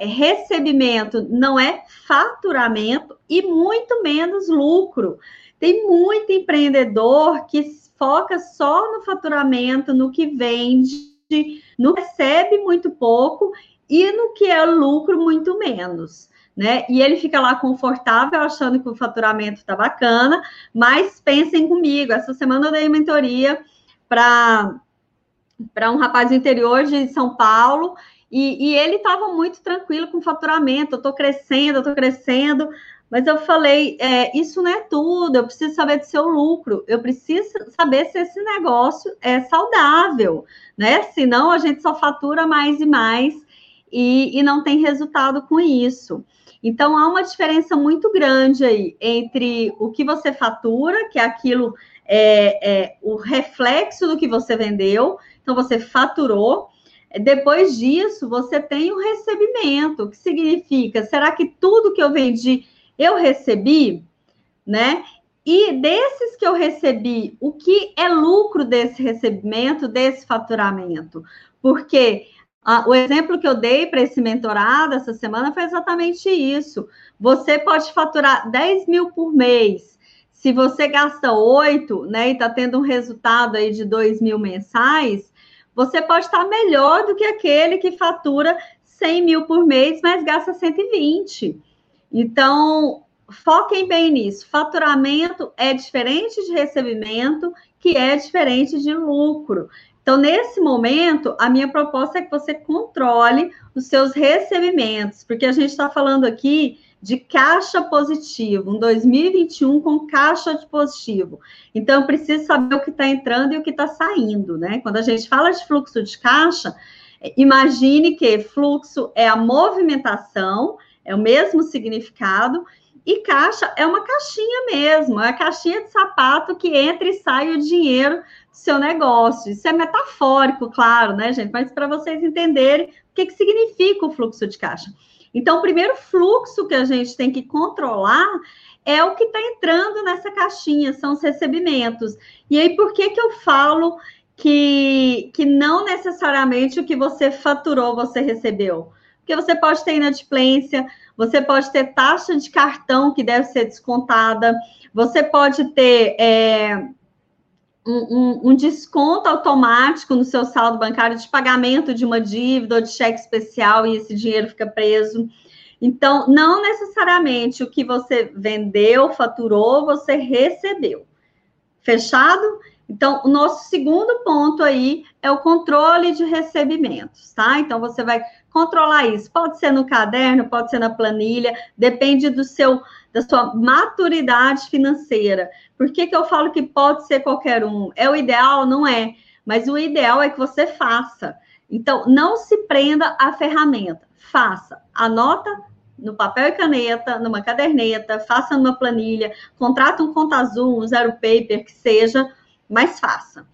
é, recebimento não é faturamento e muito menos lucro. Tem muito empreendedor que foca só no faturamento, no que vende, no que recebe muito pouco e no que é lucro muito menos. Né? E ele fica lá confortável, achando que o faturamento está bacana, mas pensem comigo, essa semana eu dei mentoria para um rapaz do interior de São Paulo, e, e ele estava muito tranquilo com o faturamento, eu estou crescendo, eu estou crescendo, mas eu falei, é, isso não é tudo, eu preciso saber do seu lucro, eu preciso saber se esse negócio é saudável, né? Senão a gente só fatura mais e mais e, e não tem resultado com isso. Então há uma diferença muito grande aí entre o que você fatura, que é aquilo, é, é o reflexo do que você vendeu, então você faturou, depois disso, você tem o recebimento, o que significa? Será que tudo que eu vendi eu recebi, né? E desses que eu recebi, o que é lucro desse recebimento, desse faturamento? Porque ah, o exemplo que eu dei para esse mentorado essa semana foi exatamente isso. Você pode faturar 10 mil por mês. Se você gasta 8, né, e está tendo um resultado aí de 2 mil mensais, você pode estar melhor do que aquele que fatura 100 mil por mês, mas gasta 120. Então, foquem bem nisso. Faturamento é diferente de recebimento, que é diferente de lucro. Então, nesse momento, a minha proposta é que você controle os seus recebimentos, porque a gente está falando aqui de caixa positivo, um 2021 com caixa de positivo. Então, eu preciso saber o que está entrando e o que está saindo, né? Quando a gente fala de fluxo de caixa, imagine que fluxo é a movimentação é o mesmo significado. E caixa é uma caixinha mesmo, é a caixinha de sapato que entra e sai o dinheiro do seu negócio. Isso é metafórico, claro, né, gente? Mas para vocês entenderem o que, que significa o fluxo de caixa. Então, o primeiro fluxo que a gente tem que controlar é o que está entrando nessa caixinha, são os recebimentos. E aí, por que, que eu falo que, que não necessariamente o que você faturou você recebeu? porque você pode ter inadimplência, você pode ter taxa de cartão que deve ser descontada, você pode ter é, um, um, desconto automático no seu saldo bancário de pagamento de uma dívida ou de cheque especial e esse dinheiro fica preso. Então, não necessariamente o que você vendeu, faturou, você recebeu. Fechado? Então, o nosso segundo ponto aí é o controle de recebimentos, tá? Então, você vai controlar isso. Pode ser no caderno, pode ser na planilha, depende do seu da sua maturidade financeira. Por que, que eu falo que pode ser qualquer um? É o ideal? Não é. Mas o ideal é que você faça. Então, não se prenda à ferramenta. Faça. Anota no papel e caneta, numa caderneta, faça numa planilha, contrata um conta azul, um zero paper, que seja, mas faça.